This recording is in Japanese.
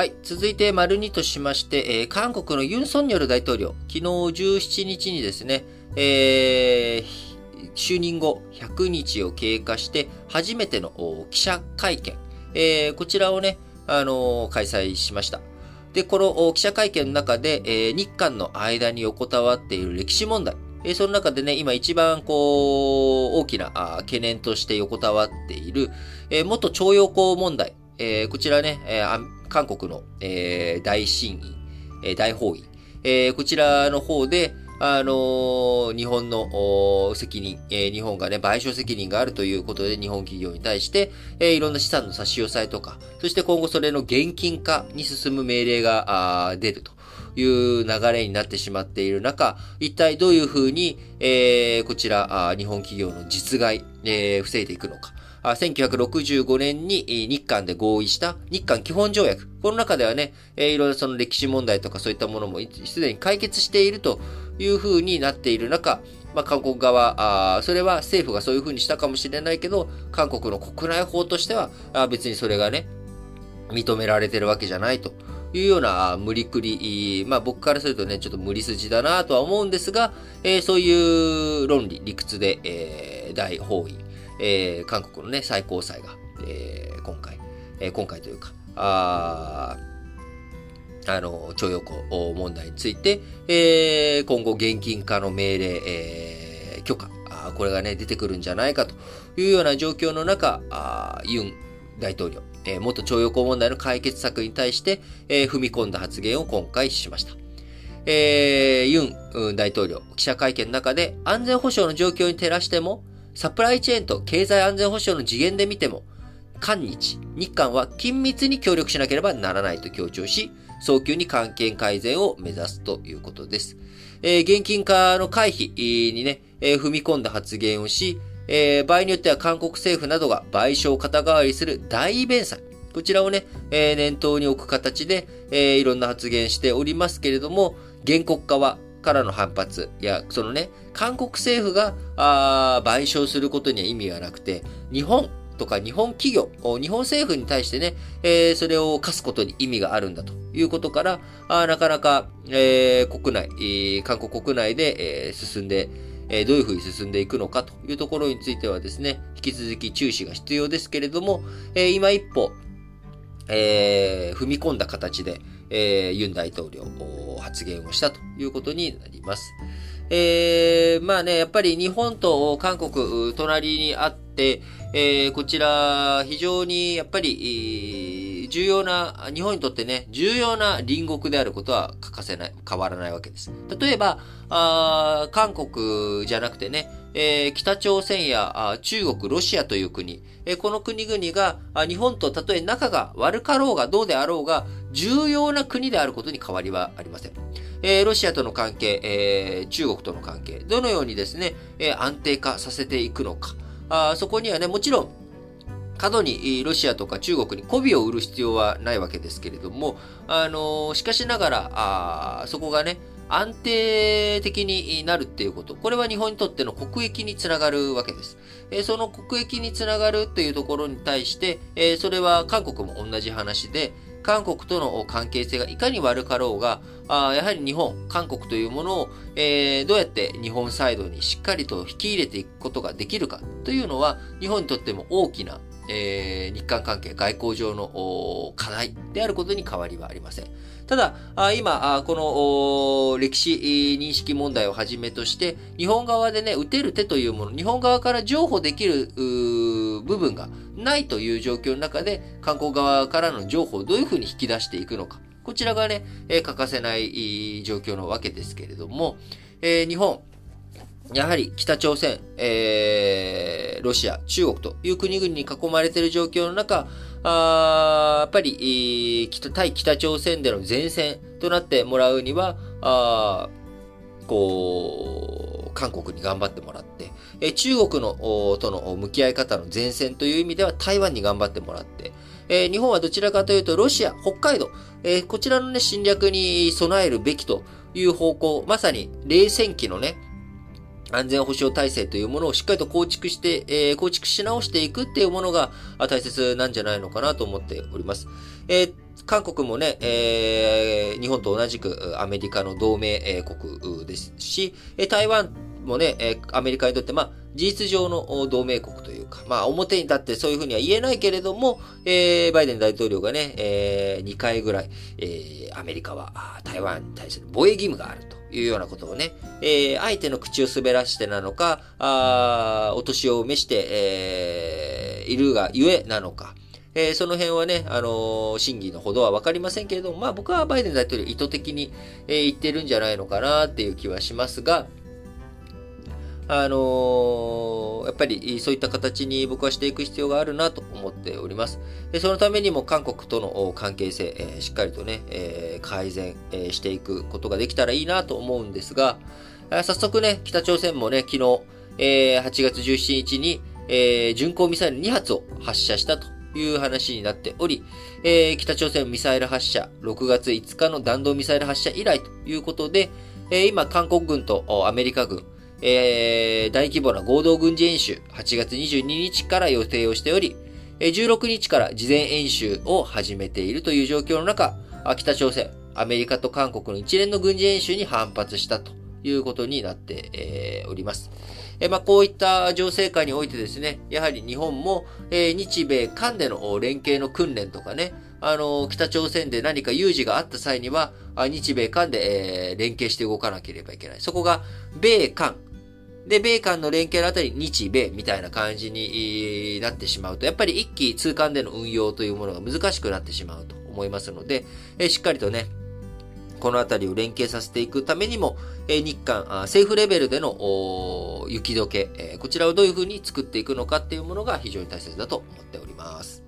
はい。続いて、丸2としまして、えー、韓国のユン・ソンニョル大統領、昨日17日にですね、えー、就任後100日を経過して初めての記者会見、えー、こちらをね、あのー、開催しました。で、この記者会見の中で、えー、日韓の間に横たわっている歴史問題、えー、その中でね、今一番こう、大きな懸念として横たわっている、えー、元徴用工問題、えー、こちらね、えー、韓国の、えー、大審議、えー、大法院、えー、こちらの方で、あの、日本の責任、え、日本がね、賠償責任があるということで、日本企業に対して、え、いろんな資産の差し押さえとか、そして今後それの現金化に進む命令が出ると。いう流れになってしまっている中、一体どういうふうに、え、こちら、日本企業の実害、え、防いでいくのか。1965年に日韓で合意した日韓基本条約。この中ではね、いろいろその歴史問題とかそういったものもすでに解決しているというふうになっている中、まあ、韓国側あ、それは政府がそういうふうにしたかもしれないけど、韓国の国内法としては、あ別にそれがね、認められてるわけじゃないというような無理くり、まあ僕からするとね、ちょっと無理筋だなとは思うんですが、えー、そういう論理、理屈で、えー、大法院、えー、韓国のね、最高裁が、えー、今回、えー、今回というか、ああの、徴用工問題について、えー、今後現金化の命令、えー、許可、あこれがね、出てくるんじゃないかというような状況の中、あユン大統領、えー、元徴用工問題の解決策に対して、えー、踏み込んだ発言を今回しました。えー、ユン大統領、記者会見の中で安全保障の状況に照らしても、サプライチェーンと経済安全保障の次元で見ても、韓日、日韓は緊密に協力しなければならないと強調し、早急に関係改善を目指すということです。えー、現金化の回避にね、えー、踏み込んだ発言をし、えー、場合によっては韓国政府などが賠償を肩代わりする大弁済。こちらをね、えー、念頭に置く形で、えー、いろんな発言しておりますけれども、原告側からの反発や、そのね、韓国政府が、あ賠償することには意味がなくて、日本とか日本企業、日本政府に対してね、えー、それを課すことに意味があるんだということから、あなかなか、えー、国内、韓国国内で、え、進んで、え、どういうふうに進んでいくのかというところについてはですね、引き続き注視が必要ですけれども、えー、今一歩、え、踏み込んだ形で、え、ユン大統領発言をしたということになります。えー、まあね、やっぱり日本と韓国、隣にあって、えー、こちら、非常にやっぱり、重要な、日本にとってね、重要な隣国であることは欠かせない、変わらないわけです。例えば、あ韓国じゃなくてね、えー、北朝鮮や中国、ロシアという国、えー、この国々が日本とたとえ仲が悪かろうがどうであろうが重要な国であることに変わりはありません。えー、ロシアとの関係、えー、中国との関係、どのようにですね、えー、安定化させていくのか。あそこにはね、もちろん、過度にロシアとか中国に媚びを売る必要はないわけですけれども、あのしかしながら、あそこがね、安定的になるっていうこと。これは日本にとっての国益につながるわけです。えその国益につながるっていうところに対して、えそれは韓国も同じ話で、韓国との関係性がいかに悪かろうが、あやはり日本、韓国というものを、えー、どうやって日本サイドにしっかりと引き入れていくことができるかというのは、日本にとっても大きな、えー、日韓関係、外交上の課題であることに変わりはありません。ただ、今、この歴史認識問題をはじめとして、日本側でね、打てる手というもの、日本側から譲歩できる部分がないという状況の中で、韓国側からの譲歩をどういうふうに引き出していくのか。こちらがね、欠かせない状況のわけですけれども、え、日本、やはり北朝鮮、えー、ロシア、中国という国々に囲まれている状況の中、あやっぱり、北対北朝鮮での前線となってもらうには、あこう、韓国に頑張ってもらって、え中国のとの向き合い方の前線という意味では台湾に頑張ってもらって、え日本はどちらかというとロシア、北海道、えこちらのね、侵略に備えるべきという方向、まさに冷戦期のね、安全保障体制というものをしっかりと構築して、えー、構築し直していくっていうものが大切なんじゃないのかなと思っております。えー、韓国もね、えー、日本と同じくアメリカの同盟国ですし、台湾もね、アメリカにとって、まあ、事実上の同盟国というか、まあ、表に立ってそういうふうには言えないけれども、えー、バイデン大統領がね、えー、2回ぐらい、えー、アメリカは台湾に対する防衛義務があるというようなことをね、えー、相手の口を滑らしてなのか、あお年を召して、えー、いるがゆえなのか、えー、その辺はね、あのー、審議のほどはわかりませんけれども、まあ僕はバイデン大統領意図的に、えー、言ってるんじゃないのかなっていう気はしますが、あのー、やっぱりそういった形に僕はしていく必要があるなと思っております。でそのためにも韓国との関係性、えー、しっかりとね、えー、改善、え、していくことができたらいいなと思うんですが、早速ね、北朝鮮もね、昨日、え、8月17日に、え、巡航ミサイル2発を発射したという話になっており、えー、北朝鮮ミサイル発射、6月5日の弾道ミサイル発射以来ということで、えー、今、韓国軍とアメリカ軍、えー、大規模な合同軍事演習、8月22日から予定をしており、16日から事前演習を始めているという状況の中、北朝鮮、アメリカと韓国の一連の軍事演習に反発したということになって、おります。えまあ、こういった情勢下においてですね、やはり日本も、え日米韓での連携の訓練とかね、あの、北朝鮮で何か有事があった際には、日米韓で、え連携して動かなければいけない。そこが、米韓。で、米韓の連携のあたり、日米みたいな感じになってしまうと、やっぱり一気通貫での運用というものが難しくなってしまうと思いますので、えしっかりとね、このあたりを連携させていくためにも、え日韓、政府レベルでの雪解け、えこちらをどういうふうに作っていくのかっていうものが非常に大切だと思っております。